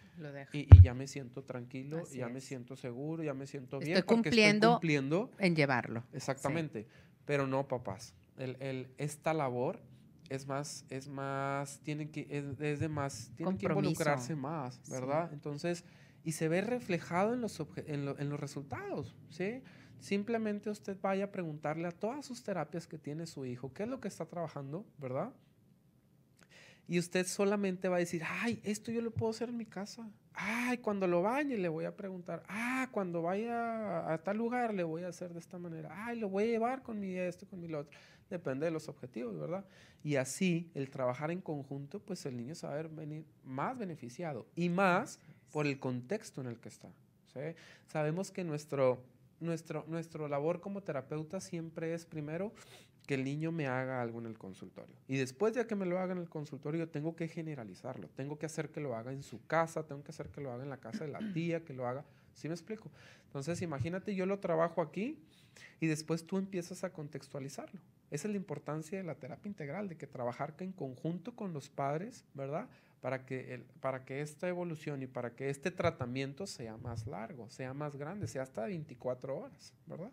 y, y, ya me siento tranquilo, ya me siento seguro, ya me siento bien.
Estoy cumpliendo, estoy cumpliendo en llevarlo.
Exactamente. Pero no, papás. El, el, esta labor es más, es más, tienen que, es, de más, tienen que involucrarse más, ¿verdad? Entonces, y se ve reflejado en los, en, en los resultados, ¿sí? Simplemente usted vaya a preguntarle a todas sus terapias que tiene su hijo, ¿qué es lo que está trabajando, verdad? Y usted solamente va a decir, ay, esto yo lo puedo hacer en mi casa. Ay, cuando lo bañe le voy a preguntar. Ah, cuando vaya a, tal lugar le voy a hacer de esta manera. Ay, lo voy a llevar con mi esto, con mi lo otro. Depende de los objetivos, ¿verdad? Y así, el trabajar en conjunto, pues el niño se va a ver venir más beneficiado y más por el contexto en el que está. ¿sí? Sabemos que nuestro, nuestro, nuestro labor como terapeuta siempre es primero que el niño me haga algo en el consultorio. Y después de que me lo haga en el consultorio, tengo que generalizarlo. Tengo que hacer que lo haga en su casa, tengo que hacer que lo haga en la casa de la tía, que lo haga. ¿Sí me explico? Entonces, imagínate, yo lo trabajo aquí y después tú empiezas a contextualizarlo. Esa es la importancia de la terapia integral, de que trabajar en conjunto con los padres, ¿verdad? Para que, el, para que esta evolución y para que este tratamiento sea más largo, sea más grande, sea hasta 24 horas, ¿verdad?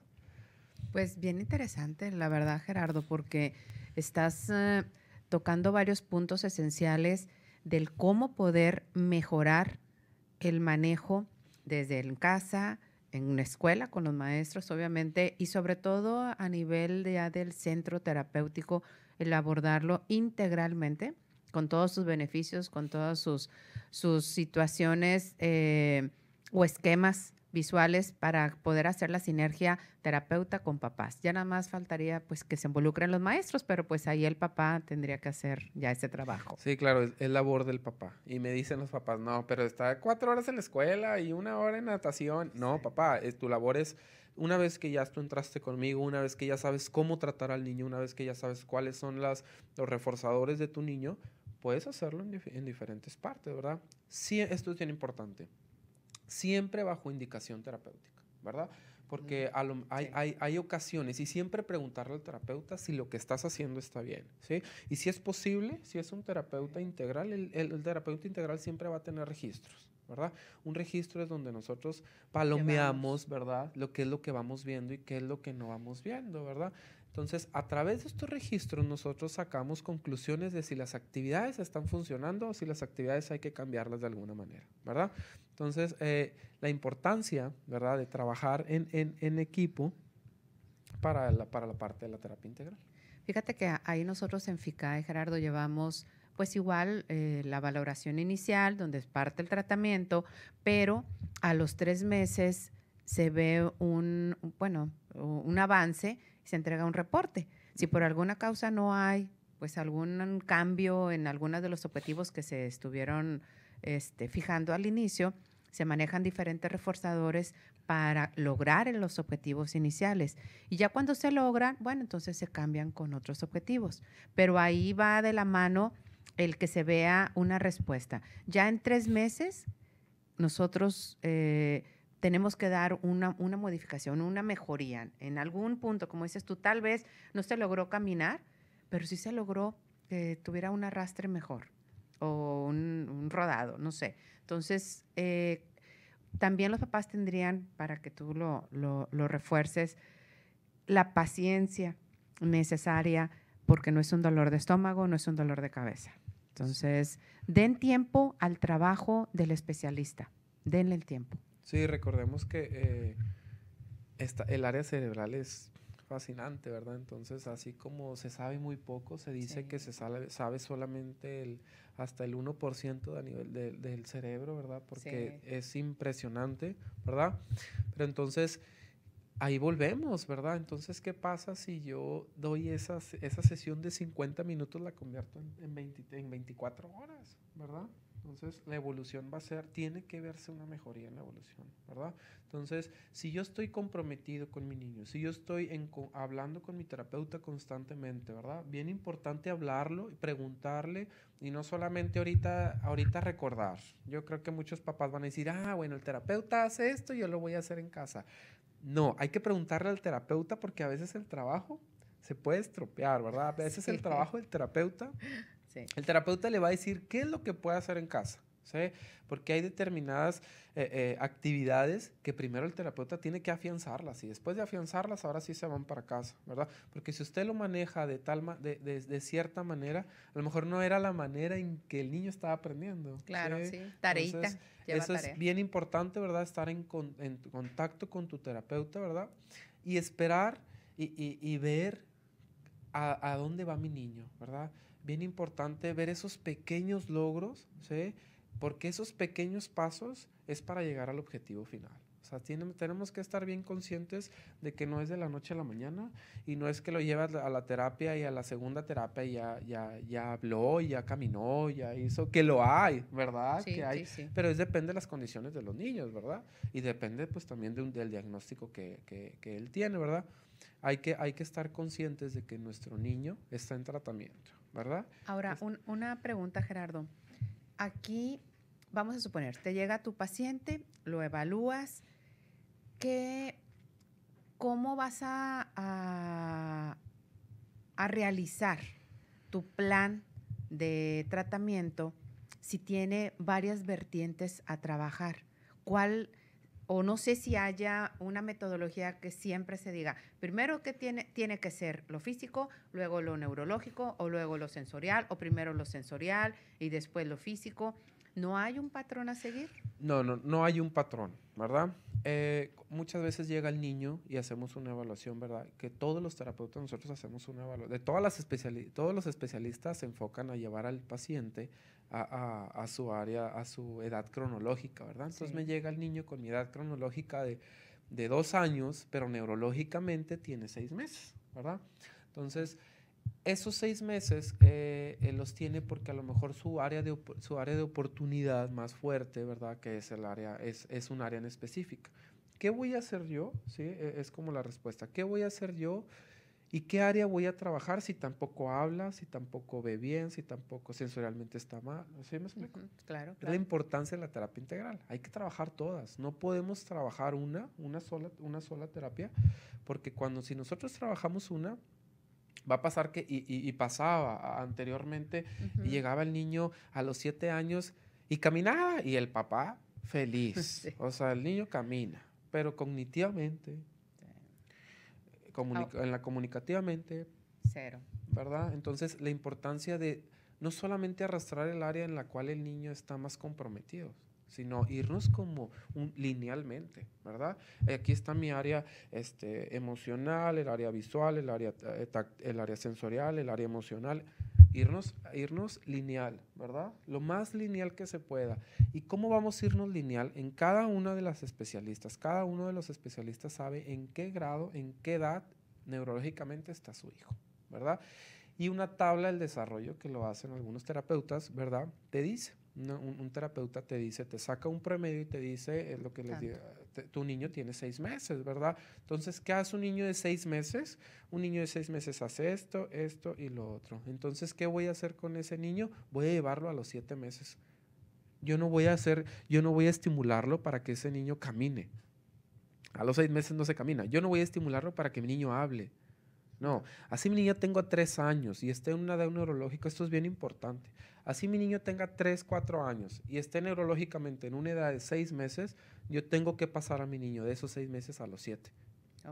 Pues bien interesante, la verdad, Gerardo, porque estás eh, tocando varios puntos esenciales del cómo poder mejorar el manejo desde en casa, en una escuela con los maestros, obviamente, y sobre todo a nivel de, del centro terapéutico, el abordarlo integralmente, con todos sus beneficios, con todas sus, sus situaciones eh, o esquemas visuales para poder hacer la sinergia terapeuta con papás. Ya nada más faltaría pues que se involucren los maestros, pero pues ahí el papá tendría que hacer ya ese trabajo.
Sí, claro, es, labor del papá. Y me dicen los papás, no, pero está cuatro horas en la escuela y una hora en natación. No, papá, es, tu labor es una vez que ya tú entraste conmigo, una vez que ya sabes cómo tratar al niño, una vez que ya sabes cuáles son las, los reforzadores de tu niño, puedes hacerlo en, en diferentes partes, ¿verdad? Sí, esto es bien importante siempre bajo indicación terapéutica, ¿verdad? Porque hay, hay, hay, ocasiones y siempre preguntarle al terapeuta si lo que estás haciendo está bien, ¿sí? Y si es posible, si es un terapeuta integral, el, el, terapeuta integral siempre va a tener registros, ¿verdad? Un registro es donde nosotros palomeamos, ¿verdad? Lo que es lo que vamos viendo y qué es lo que no vamos viendo, ¿verdad? Entonces, a través de estos registros nosotros sacamos conclusiones de si las actividades están funcionando o si las actividades hay que cambiarlas de alguna manera, ¿verdad? Entonces, eh, la importancia, ¿verdad?, de trabajar en, en, equipo para la, para la parte de la terapia integral.
Fíjate que ahí nosotros en FICAE, Gerardo, llevamos pues igual eh, la valoración inicial, donde es parte el tratamiento, pero a los tres meses se ve un, bueno, un avance y se entrega un reporte. Si por alguna causa no hay pues algún cambio en algunos de los objetivos que se estuvieron este, fijando al inicio, se manejan diferentes reforzadores para lograr los objetivos iniciales. Y ya cuando se logran, bueno, entonces se cambian con otros objetivos. Pero ahí va de la mano el que se vea una respuesta. Ya en tres meses, nosotros eh, tenemos que dar una, una modificación, una mejoría. En algún punto, como dices tú, tal vez no se logró caminar, pero sí se logró que tuviera un arrastre mejor o un, rodado, no sé. Entonces, eh, también los papás tendrían, para que tú lo, lo, lo refuerces, la paciencia necesaria porque no es un dolor de estómago, no es un dolor de cabeza. Entonces, den tiempo al trabajo del especialista, denle el tiempo.
Sí, recordemos que eh, esta, el área cerebral es fascinante, ¿verdad? Entonces, así como se sabe muy poco, se dice que se sabe, sabe solamente el, hasta el 1% a nivel del cerebro, ¿verdad? Porque es impresionante, ¿verdad? Pero entonces, ahí volvemos, ¿verdad? Entonces, ¿qué pasa si yo doy esa, esa sesión de 50 minutos, la convierto en, en, en 24 horas, ¿verdad? Entonces, la evolución va a ser, tiene que verse una mejoría en la evolución, ¿verdad? Entonces, si yo estoy comprometido con mi niño, si yo estoy en, hablando con mi terapeuta constantemente, ¿verdad? Bien importante hablarlo y preguntarle y no solamente ahorita, ahorita recordar. Yo creo que muchos papás van a decir, ah, bueno, el terapeuta hace esto, yo lo voy a hacer en casa. No, hay que preguntarle al terapeuta porque a veces el trabajo se puede estropear, ¿verdad? A veces el trabajo del terapeuta el terapeuta le va a decir qué es lo que puede hacer en casa. ¿sí? Porque hay determinadas eh, eh, actividades que primero el terapeuta tiene que afianzarlas y después de afianzarlas ahora sí se van para casa, ¿verdad? Porque si usted lo maneja de, tal de, de, cierta manera, a lo mejor no era la manera en que el niño estaba aprendiendo.
Claro, sí, tareita.
eso es bien importante, ¿verdad? Estar en, en, contacto con tu terapeuta, ¿verdad? Y esperar y, y, y ver a, a dónde va mi niño, ¿verdad? bien importante ver esos pequeños logros, ¿sí? Porque esos pequeños pasos es para llegar al objetivo final. O sea, tenemos que estar bien conscientes de que no es de la noche a la mañana y no es que lo llevas a la terapia y a la segunda terapia y ya, ya, ya habló, ya caminó, ya hizo, que lo hay, ¿verdad? que hay, sí, sí. Pero es depende de las condiciones de los niños, ¿verdad? Y depende pues también de un, del diagnóstico que, que, que él tiene, ¿verdad? Hay que, hay que estar conscientes de que nuestro niño está en tratamiento. ¿verdad?
Ahora, una pregunta, Gerardo. Aquí, vamos a suponer, te llega tu paciente, lo evalúas, ¿qué, ¿cómo vas a, a, a realizar tu plan de tratamiento si tiene varias vertientes a trabajar? ¿Cuál o no sé si haya una metodología que siempre se diga, primero que tiene, tiene que ser lo físico, luego lo neurológico o luego lo sensorial, o primero lo sensorial y después lo físico. ¿No hay un patrón a seguir?
No, no, no hay un patrón, ¿verdad? Eh, muchas veces llega el niño y hacemos una evaluación, ¿verdad? Que todos los terapeutas nosotros hacemos una evaluación. De todas las todos los especialistas se enfocan a llevar al paciente a, su área, a su edad cronológica, ¿verdad? Entonces me llega el niño con mi edad cronológica de, dos años, pero neurológicamente tiene seis meses, ¿verdad? Entonces, esos seis meses eh, él los tiene porque a lo mejor su área de, su área de oportunidad más fuerte, ¿verdad? Que es el área, es, es un área en específica. ¿Qué voy a hacer yo? ¿Sí? E, es como la respuesta. ¿Qué voy a hacer yo? ¿Y qué área voy a trabajar si tampoco habla, si tampoco ve bien, si tampoco sensorialmente está mal? ¿Sí me explico?
claro,
Es la importancia de la terapia integral. Hay que trabajar todas. No podemos trabajar una, una sola, una sola terapia, porque cuando si nosotros trabajamos una, va a pasar que, y, pasaba anteriormente, y llegaba el niño a los siete años y caminaba, y el papá feliz. O sea, el niño camina, pero cognitivamente en la comunicativamente.
Cero.
¿Verdad? Entonces, la importancia de no solamente arrastrar el área en la cual el niño está más comprometido, sino irnos como un, linealmente, ¿verdad? Aquí está mi área este, emocional, el área visual, el área, eh, el área sensorial, el área emocional. Irnos, irnos lineal, ¿verdad? Lo más lineal que se pueda. ¿Y cómo vamos a irnos lineal? En cada una de las especialistas. Cada uno de los especialistas sabe en qué grado, en qué edad neurológicamente está su hijo, ¿verdad? Y una tabla del desarrollo que lo hacen algunos terapeutas, ¿verdad? Te dice, un, terapeuta te dice, te saca un promedio y te dice lo que les digo, tu niño tiene seis meses, ¿verdad? Entonces, ¿qué hace un niño de seis meses? Un niño de seis meses hace esto, esto y lo otro. Entonces, ¿qué voy a hacer con ese niño? Voy a llevarlo a los siete meses. Yo no voy a hacer, yo no voy a estimularlo para que ese niño camine. A los seis meses no se camina. Yo no voy a estimularlo para que mi niño hable. No, así mi niño tengo tres años y esté en una edad neurológica, esto es bien importante. Así mi niño tenga tres, cuatro años y esté neurológicamente en una edad de seis meses, yo tengo que pasar a mi niño de esos seis meses a los siete.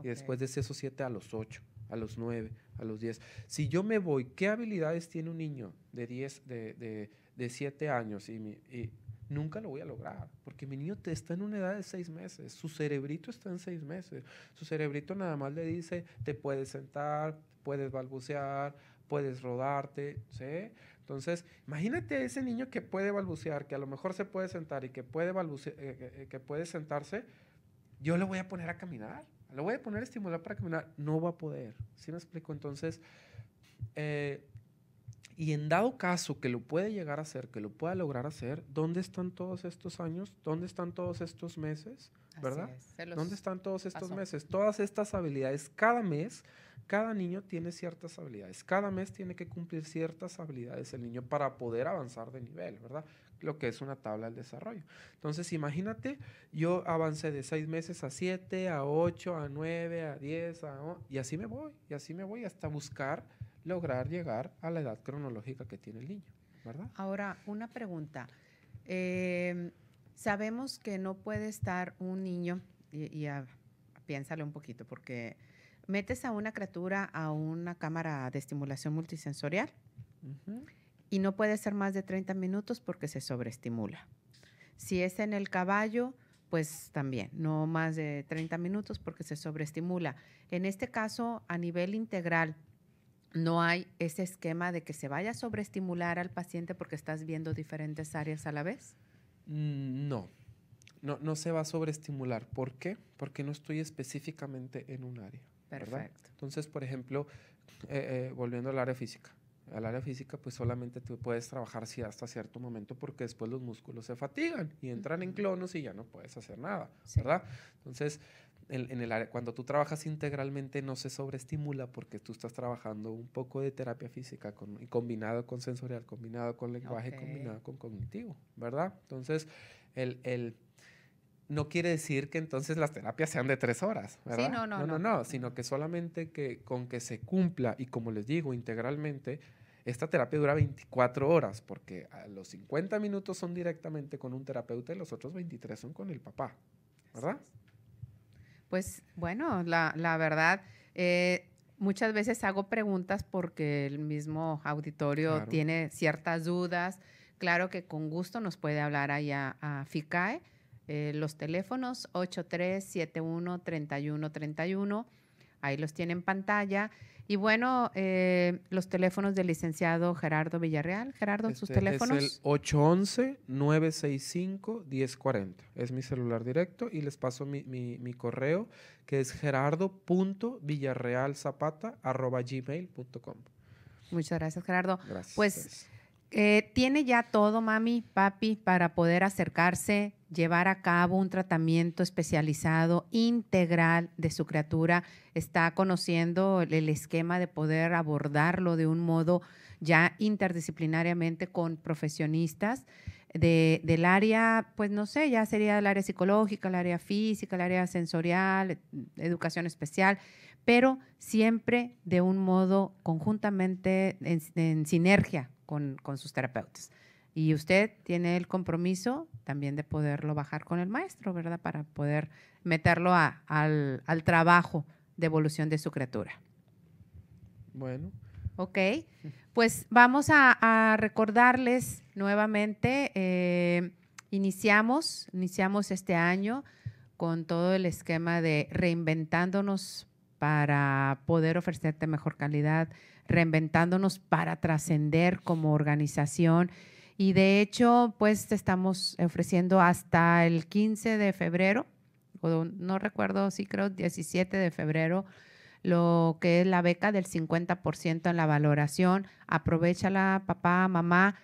Y después de esos siete a los ocho, a los nueve, a los diez. Si yo me voy, ¿qué habilidades tiene un niño de diez, de, de, de siete años y, y nunca lo voy a lograr, porque mi niño está en una edad de seis meses, su cerebrito está en seis meses, su cerebrito nada más le dice, te puedes sentar, puedes balbucear, puedes rodarte, ¿sí? Entonces, imagínate a ese niño que puede balbucear, que a lo mejor se puede sentar y que puede, balbucear, eh, eh, que puede sentarse, yo le voy a poner a caminar, le voy a poner a estimular para caminar, no va a poder, ¿sí me explico? Entonces, eh, y en dado caso que lo puede llegar a hacer, que lo pueda lograr hacer, ¿dónde están todos estos años? ¿Dónde están todos estos meses? ¿Verdad? ¿Dónde están todos estos meses? Todas estas habilidades, cada mes, cada niño tiene ciertas habilidades. Cada mes tiene que cumplir ciertas habilidades el niño para poder avanzar de nivel, ¿verdad? Lo que es una tabla del desarrollo. Entonces, imagínate, yo avancé de seis meses a siete, a ocho, a nueve, a diez, a, y así me voy, y así me voy hasta buscar lograr llegar a la edad cronológica que tiene el niño, ¿verdad?
Ahora, una pregunta. Em, sabemos que no puede estar un niño, y, piénsale un poquito, porque metes a una criatura a una cámara de estimulación multisensorial y no puede ser más de 30 minutos porque se sobreestimula. Si es en el caballo, pues también, no más de 30 minutos porque se sobreestimula. En este caso, a nivel integral, no hay ese esquema de que se vaya a sobreestimular al paciente porque estás viendo diferentes áreas a la vez?
Mm, no, no, no se va a sobreestimular. ¿Por qué? Porque no estoy específicamente en un área. Perfecto. Entonces, por ejemplo, eh, eh, volviendo al área física. Al área física, pues solamente tú puedes trabajar hasta cierto momento porque después los músculos se fatigan y entran en clonos y ya no puedes hacer nada, ¿verdad? Entonces, en, el área, cuando tú trabajas integralmente no se sobreestimula porque tú estás trabajando un poco de terapia física con, combinado con sensorial, combinado con lenguaje, combinado con cognitivo, ¿verdad? Entonces, el, el, no quiere decir que entonces las terapias sean de tres horas, ¿verdad?
no, no,
no, no, no, sino que solamente que con que se cumpla y como les digo, integralmente, esta terapia dura 24 horas porque los 50 minutos son directamente con un terapeuta y los otros 23 son con el papá, ¿verdad?
Pues bueno, la, verdad, eh, muchas veces hago preguntas porque el mismo auditorio tiene ciertas dudas. Claro que con gusto nos puede hablar allá a FICAE. Eh, los teléfonos 8371-3131, ahí los tiene en pantalla. Y bueno, eh, los teléfonos del licenciado Gerardo Villarreal. Gerardo, sus este teléfonos.
Es el 811-965-1040. Es mi celular directo y les paso mi, mi, correo que es gerardo.villarrealzapata.gmail.com.
Muchas gracias, Gerardo. Gracias. Pues eh, tiene ya todo, mami, papi, para poder acercarse, llevar a cabo un tratamiento especializado, integral de su criatura. Está conociendo el esquema de poder abordarlo de un modo ya interdisciplinariamente con profesionistas del área, pues no sé, ya sería el área psicológica, el área física, el área sensorial, educación especial, pero siempre de un modo conjuntamente en sinergia con, sus terapeutas. Y usted tiene el compromiso también de poderlo bajar con el maestro, ¿verdad? Para poder meterlo al, trabajo de evolución de su criatura.
Bueno.
Ok, pues vamos a, recordarles nuevamente, eh, iniciamos, iniciamos este año con todo el esquema de reinventándonos para poder ofrecerte mejor calidad reinventándonos para trascender como organización. Y de hecho, pues estamos ofreciendo hasta el 15 de febrero, o no recuerdo, sí creo 17 de febrero, lo que es la beca del 50% en la valoración. Aprovechala, papá, mamá,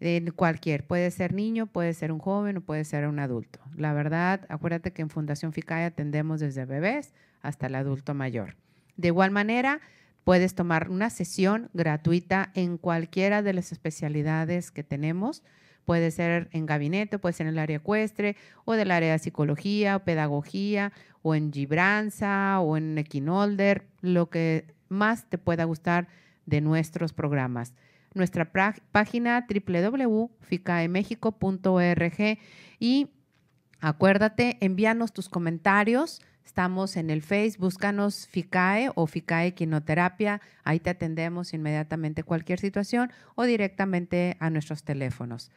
en cualquier. Puede ser niño, puede ser un joven o puede ser un adulto. La verdad, acuérdate que en Fundación FICAE atendemos desde bebés hasta el adulto mayor. De igual manera, Puedes tomar una sesión gratuita en cualquiera de las especialidades que tenemos. Puede ser en gabinete, puede ser en el área ecuestre o del área de psicología o pedagogía o en Gibranza o en Equinolder, lo que más te pueda gustar de nuestros programas. Nuestra página www.ficaemexico.org y acuérdate, envíanos tus comentarios. Estamos en el Face, búscanos FICAE o FICAE Quinoterapia. Ahí te atendemos inmediatamente cualquier situación o directamente a nuestros teléfonos.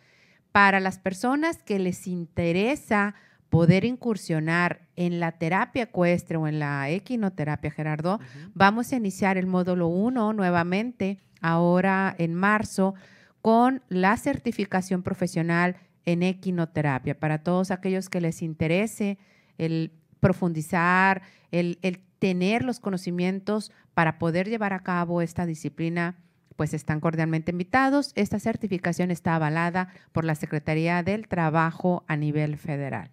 Para las personas que les interesa poder incursionar en la terapia ecuestre o en la equinoterapia, Gerardo, vamos a iniciar el módulo 1 nuevamente, ahora en marzo, con la certificación profesional en equinoterapia. Para todos aquellos que les interese el profundizar, el, el tener los conocimientos para poder llevar a cabo esta disciplina pues están cordialmente invitados. Esta certificación está avalada por la Secretaría del Trabajo a nivel federal.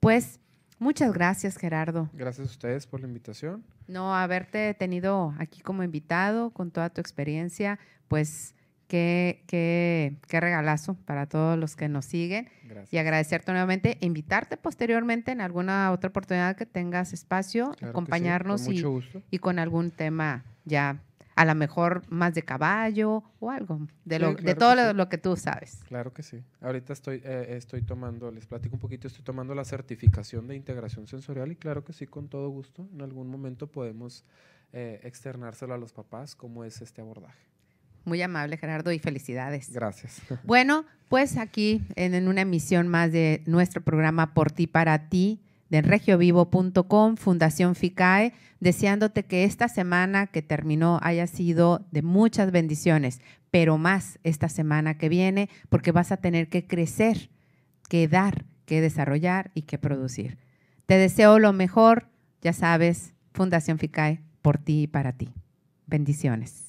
Pues muchas gracias, Gerardo.
Gracias a ustedes por la invitación.
No, haberte tenido aquí como invitado con toda tu experiencia, pues qué, qué, qué regalazo para todos los que nos siguen. Gracias. Y agradecerte nuevamente, invitarte posteriormente en alguna otra oportunidad que tengas espacio, acompañarnos y, y con algún tema ya a lo mejor más de caballo o algo, de, lo, de todo lo, que tú sabes.
Claro que sí. Ahorita estoy, eh, estoy tomando, les platico un poquito, estoy tomando la certificación de integración sensorial y claro que sí, con todo gusto. En algún momento podemos eh, externárselo a los papás cómo es este abordaje.
Muy amable, Gerardo, y felicidades.
Gracias.
Bueno, pues aquí en una emisión más de nuestro programa Por ti, para ti, de regiovivo.com, Fundación FICAE, deseándote que esta semana que terminó haya sido de muchas bendiciones, pero más esta semana que viene, porque vas a tener que crecer, que dar, que desarrollar y que producir. Te deseo lo mejor, ya sabes, Fundación FICAE, por ti y para ti. Bendiciones.